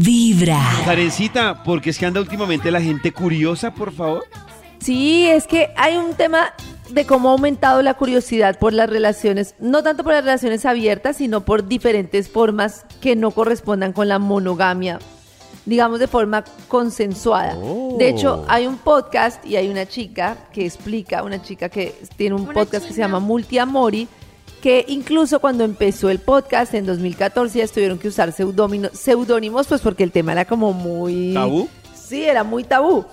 Vibra. Karencita, porque es que anda últimamente la gente curiosa, por favor. Sí, es que hay un tema de cómo ha aumentado la curiosidad por las relaciones, no tanto por las relaciones abiertas, sino por diferentes formas que no correspondan con la monogamia, digamos de forma consensuada. Oh. De hecho, hay un podcast y hay una chica que explica, una chica que tiene un Una podcast que se llama Multiamori, que incluso cuando empezó el podcast en 2014 ya tuvieron que usar seudónimos, pues porque el tema era como muy... ¿Tabú? Sí, era muy tabú.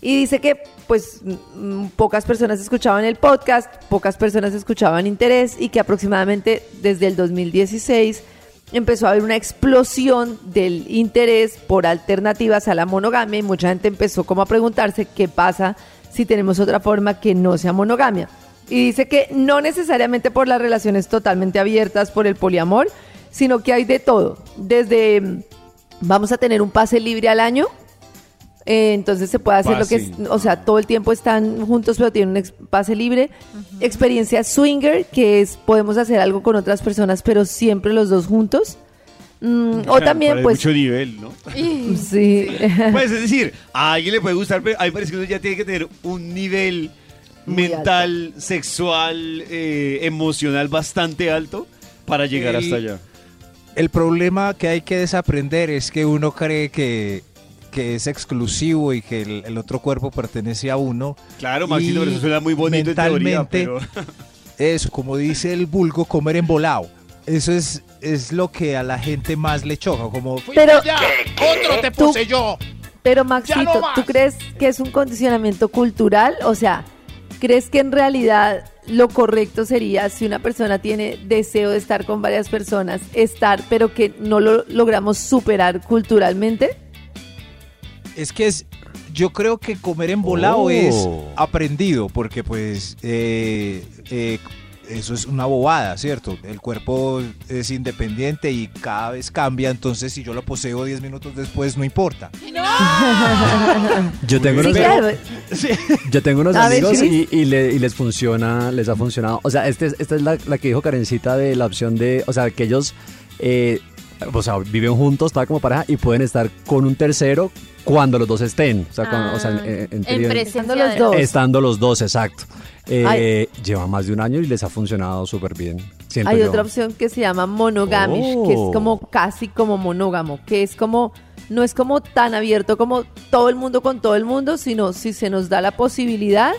Y dice que pues mm, pocas personas escuchaban el podcast, pocas personas escuchaban interés y que aproximadamente desde el 2016 empezó a haber una explosión del interés por alternativas a la monogamia y mucha gente empezó como a preguntarse qué pasa si tenemos otra forma que no sea monogamia. Y dice que no necesariamente por las relaciones totalmente abiertas, por el poliamor, sino que hay de todo. Desde mm, vamos a tener un pase libre al año, eh, entonces se puede hacer lo que o sea, todo el tiempo están juntos pero tienen un ex- pase libre. Experiencia swinger, que es podemos hacer algo con otras personas pero siempre los dos juntos. Mm, o también pues mucho nivel, ¿no? sí. Pues es decir, a alguien le puede gustar, pero a mí parece que uno ya tiene que tener un nivel Muy mental, sexual, eh, emocional bastante alto para llegar El- hasta allá. El problema que hay que desaprender es que uno cree que, que es exclusivo y que el, el otro cuerpo pertenece a uno. Claro, Maxito, pero eso suena muy bonito en teoría, mentalmente- pero... Eso, como dice el vulgo, comer embolado. Eso es, es lo que a la gente más le choca. Como, Pero ¡Otro te Tú- puse yo! Pero Maxito, no. ¿tú crees que es un condicionamiento cultural? O sea, ¿crees que en realidad lo correcto sería si una persona tiene deseo de estar con varias personas, estar, pero que no lo logramos superar culturalmente? Es que es, yo creo que comer embolado Oh. es aprendido, porque pues eh, eh, eso es una bobada, ¿cierto? El cuerpo es independiente y cada vez cambia, entonces si yo lo poseo 10 minutos después no importa. Yo tengo Sí, unos, claro. yo tengo unos amigos y, y le- y les funciona, les ha funcionado. O sea, este, es- esta es la, la que dijo Karencita de la opción de, o sea, que ellos, eh, o sea, viven juntos, está como pareja y pueden estar con un tercero cuando los dos estén. O sea, cuando- o sea, en- en- en en teoría- presencia Estando los dos. estando los dos, exacto. Eh, lleva más de un año y les ha funcionado súper bien. Hay yo. otra opción que se llama monogamish, que es Oh. como casi como monógamo, que es como, no es como tan abierto como todo el mundo con todo el mundo, sino si se nos da la posibilidad,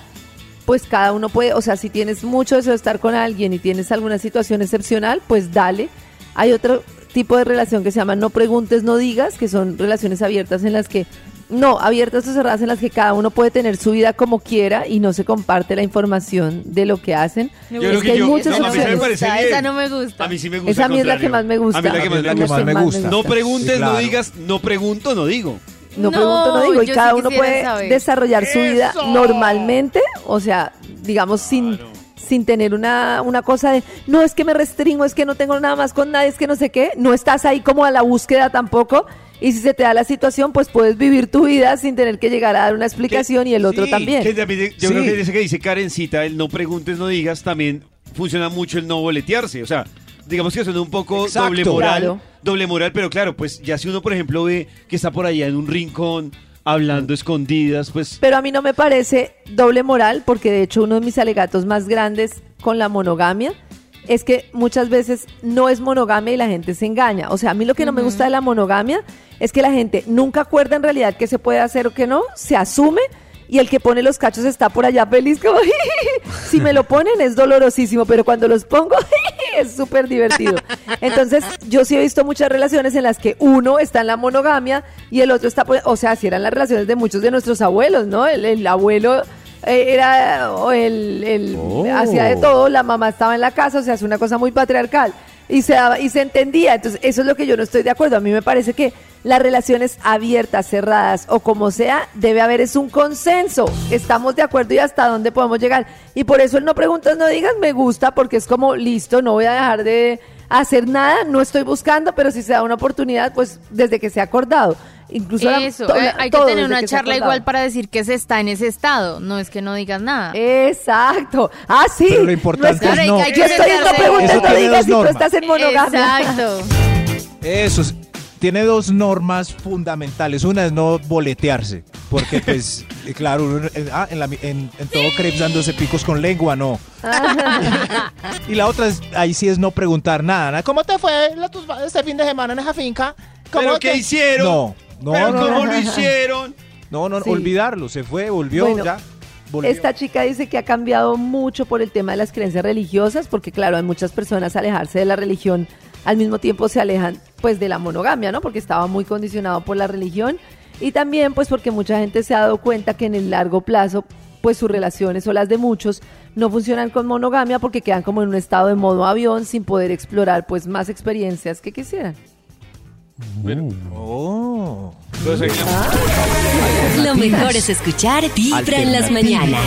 pues cada uno puede, o sea, si tienes mucho deseo de estar con alguien y tienes alguna situación excepcional, pues dale. Hay otro tipo de relación que se llama no preguntes, no digas, que son relaciones abiertas en las que, no, abiertas o cerradas en las que cada uno puede tener su vida como quiera y no se comparte la información de lo que hacen. Yo Es creo que que hay yo, muchas no, a mí sí me opciones. Esa- no me gusta. A mí sí me gusta. Esa a mí es la que más me gusta. A mí la que más me la que gusta. más me gusta. No preguntes, Sí, claro. no digas, no pregunto, no digo. No, No, pregunto, no digo. Y cada sí uno puede saber. desarrollar su vida normalmente, o sea, digamos, sin, sin tener una, una cosa de, no, es que me restringo, es que no tengo nada más con nadie, es que no sé qué. No estás ahí como a la búsqueda tampoco. Y si se te da la situación, pues puedes vivir tu vida sin tener que llegar a dar una explicación y el otro Sí, también. Que también- yo Sí. creo que ese que dice Karencita, el no preguntes, no digas, también funciona mucho el no boletearse. O sea, digamos que suena un poco Exacto. doble moral. Claro. Doble moral, pero claro, pues ya si uno, por ejemplo, ve que está por allá en un rincón hablando escondidas, pues Pero a mí no me parece doble moral, porque de hecho uno de mis alegatos más grandes con la monogamia es que muchas veces no es monogamia y la gente se engaña. O sea, a mí lo que no me gusta de la monogamia es que la gente nunca acuerda en realidad qué se puede hacer o qué no, se asume y el que pone los cachos está por allá feliz como si me lo ponen es dolorosísimo, pero cuando los pongo es súper divertido. Entonces, yo sí he visto muchas relaciones en las que uno está en la monogamia y el otro está, por- o sea, si eran las relaciones de muchos de nuestros abuelos, ¿no? El, el abuelo eh, era o el, el Oh. hacía de todo, la mamá estaba en la casa, o sea, es una cosa muy patriarcal y se daba, y se entendía. Entonces, eso es lo que yo no estoy de acuerdo. A mí me parece que las relaciones abiertas, cerradas o como sea, debe haber es un consenso. Estamos de acuerdo y hasta dónde podemos llegar. Y por eso el no preguntas, no digas me gusta, porque es como listo, no voy a dejar de hacer nada, no estoy buscando, pero si se da una oportunidad, pues desde que se ha acordado. Incluso Eso, eh, la- hay que tener una que charla igual para decir que se está en ese estado, no es que no digas nada. Exacto. Ah, sí. Pero lo importante No es que- no. Yo estoy en preguntas, Eso no digas si tú estás en monogamia. Exacto. Eso es- tiene dos normas fundamentales. Una es no boletearse, porque pues, claro, uno, eh, ah, en, la en- en todo crepes dándose picos con lengua, no. y la otra es, ahí sí es no preguntar nada. ¿no? ¿Cómo te fue este fin de semana en esa finca? ¿Cómo ¿Pero qué te-" hicieron? No, no, ¿Pero no, cómo no, lo hicieron? no, no, Sí. olvidarlo, se fue, volvió, Bueno, ya. volvió. Esta chica dice que ha cambiado mucho por el tema de las creencias religiosas, porque claro, hay muchas personas alejarse de la religión, al mismo tiempo se alejan pues de la monogamia, ¿no? Porque estaba muy condicionado por la religión y también pues porque mucha gente se ha dado cuenta que en el largo plazo pues sus relaciones o las de muchos no funcionan con monogamia porque quedan como en un estado de modo avión sin poder explorar pues más experiencias que quisieran. Oh. Entonces, Lo mejor es escuchar Vibra en las mañanas.